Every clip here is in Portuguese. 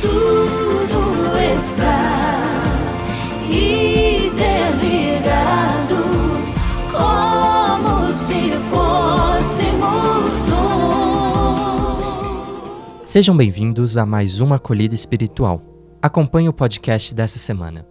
tudo está interligado, como se fôssemos um. Sejam bem-vindos a mais uma acolhida espiritual. Acompanhe o podcast dessa semana.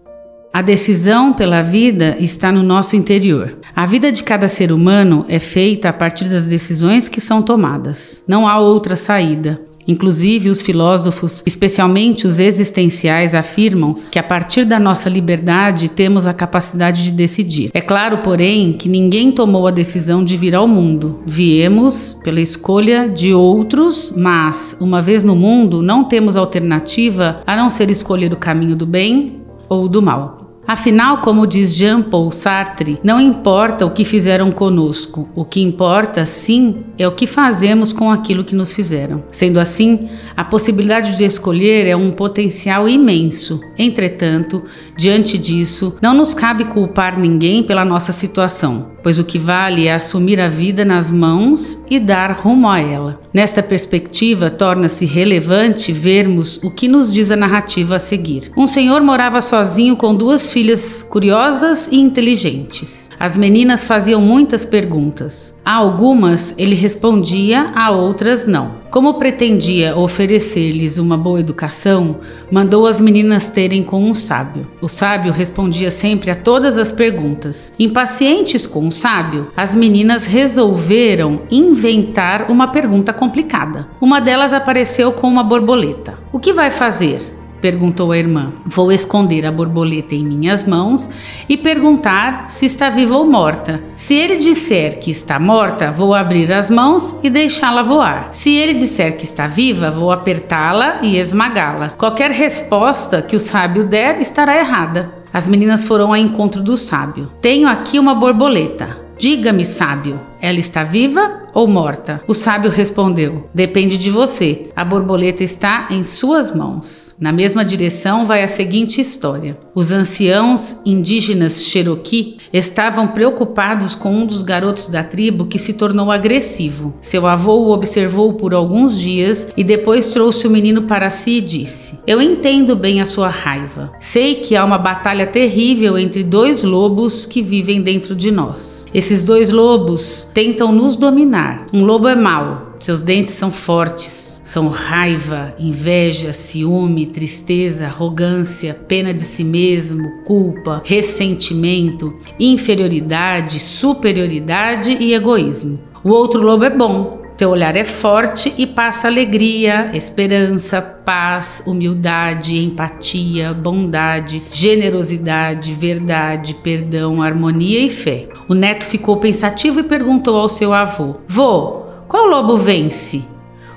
A decisão pela vida está no nosso interior. A vida de cada ser humano é feita a partir das decisões que são tomadas. Não há outra saída. Inclusive, os filósofos, especialmente os existenciais, afirmam que a partir da nossa liberdade temos a capacidade de decidir. É claro, porém, que ninguém tomou a decisão de vir ao mundo. Viemos pela escolha de outros, mas, uma vez no mundo, não temos alternativa a não ser escolher o caminho do bem ou do mal. Afinal, como diz Jean-Paul Sartre, não importa o que fizeram conosco, o que importa, sim, é o que fazemos com aquilo que nos fizeram. Sendo assim, a possibilidade de escolher é um potencial imenso. Entretanto, diante disso, não nos cabe culpar ninguém pela nossa situação, pois o que vale é assumir a vida nas mãos e dar rumo a ela. Nesta perspectiva, torna-se relevante vermos o que nos diz a narrativa a seguir. Um senhor morava sozinho com duas filhas curiosas e inteligentes. As meninas faziam muitas perguntas. A algumas ele respondia, a outras não. Como pretendia oferecer-lhes uma boa educação, mandou as meninas terem com um sábio. O sábio respondia sempre a todas as perguntas. Impacientes com o sábio, as meninas resolveram inventar uma pergunta complicada. Uma delas apareceu com uma borboleta. O que vai fazer? Perguntou a irmã. Vou esconder a borboleta em minhas mãos e perguntar se está viva ou morta. Se ele disser que está morta, vou abrir as mãos e deixá-la voar. Se ele disser que está viva, vou apertá-la e esmagá-la. Qualquer resposta que o sábio der estará errada. As meninas foram ao encontro do sábio. Tenho aqui uma borboleta. Diga-me, sábio, ela está viva ou morta? O sábio respondeu: Depende de você. A borboleta está em suas mãos. Na mesma direção vai a seguinte história: Os anciãos indígenas Cherokee estavam preocupados com um dos garotos da tribo que se tornou agressivo. Seu avô o observou por alguns dias e depois trouxe o menino para si e disse: Eu entendo bem a sua raiva. Sei que há uma batalha terrível entre dois lobos que vivem dentro de nós. Esses dois lobos tentam nos dominar. Um lobo é mau, seus dentes são fortes. São raiva, inveja, ciúme, tristeza, arrogância, pena de si mesmo, culpa, ressentimento, inferioridade, superioridade e egoísmo. O outro lobo é bom, seu olhar é forte e passa alegria, esperança, paz, humildade, empatia, bondade, generosidade, verdade, perdão, harmonia e fé. O neto ficou pensativo e perguntou ao seu avô: Vô, qual lobo vence?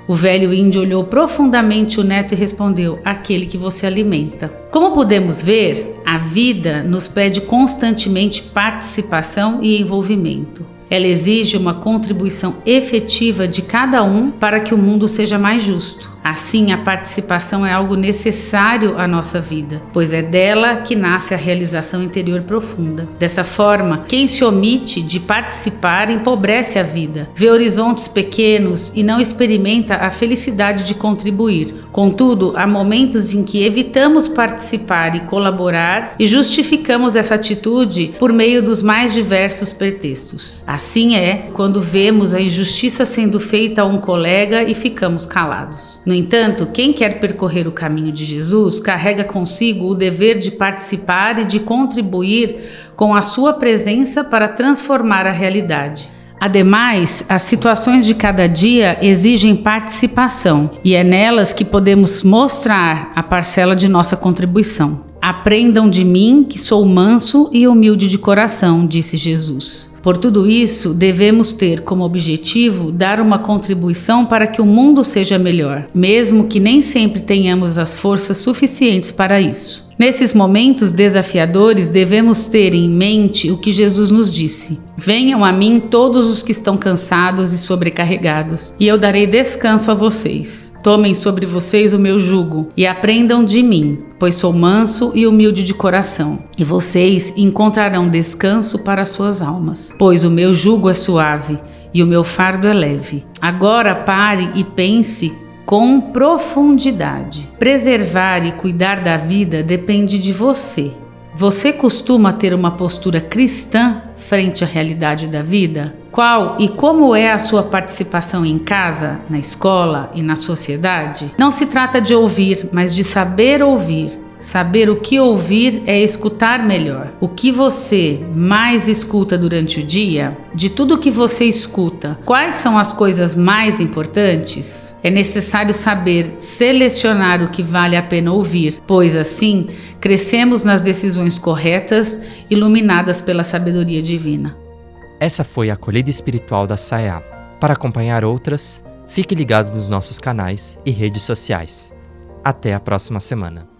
O velho índio olhou profundamente o neto e respondeu: Aquele que você alimenta. Como podemos ver, a vida nos pede constantemente participação e envolvimento. Ela exige uma contribuição efetiva de cada um para que o mundo seja mais justo. Assim, a participação é algo necessário à nossa vida, pois é dela que nasce a realização interior profunda. Dessa forma, quem se omite de participar empobrece a vida, vê horizontes pequenos e não experimenta a felicidade de contribuir. Contudo, há momentos em que evitamos participar e colaborar e justificamos essa atitude por meio dos mais diversos pretextos. Assim é quando vemos a injustiça sendo feita a um colega e ficamos calados. No entanto, quem quer percorrer o caminho de Jesus carrega consigo o dever de participar e de contribuir com a sua presença para transformar a realidade. Ademais, as situações de cada dia exigem participação e é nelas que podemos mostrar a parcela de nossa contribuição. Aprendam de mim, que sou manso e humilde de coração, disse Jesus. Por tudo isso, devemos ter como objetivo dar uma contribuição para que o mundo seja melhor, mesmo que nem sempre tenhamos as forças suficientes para isso. Nesses momentos desafiadores, devemos ter em mente o que Jesus nos disse: Venham a mim todos os que estão cansados e sobrecarregados, e eu darei descanso a vocês. Tomem sobre vocês o meu jugo e aprendam de mim, pois sou manso e humilde de coração, e vocês encontrarão descanso para suas almas. Pois o meu jugo é suave e o meu fardo é leve. Agora pare e pense com profundidade. Preservar e cuidar da vida depende de você. Você costuma ter uma postura cristã frente à realidade da vida? Qual e como é a sua participação em casa, na escola e na sociedade? Não se trata de ouvir, mas de saber ouvir. Saber o que ouvir é escutar melhor. O que você mais escuta durante o dia? De tudo que você escuta, quais são as coisas mais importantes? É necessário saber selecionar o que vale a pena ouvir, pois assim crescemos nas decisões corretas, iluminadas pela sabedoria divina. Essa foi a acolhida espiritual da SAEA. Para acompanhar outras, fique ligado nos nossos canais e redes sociais. Até a próxima semana.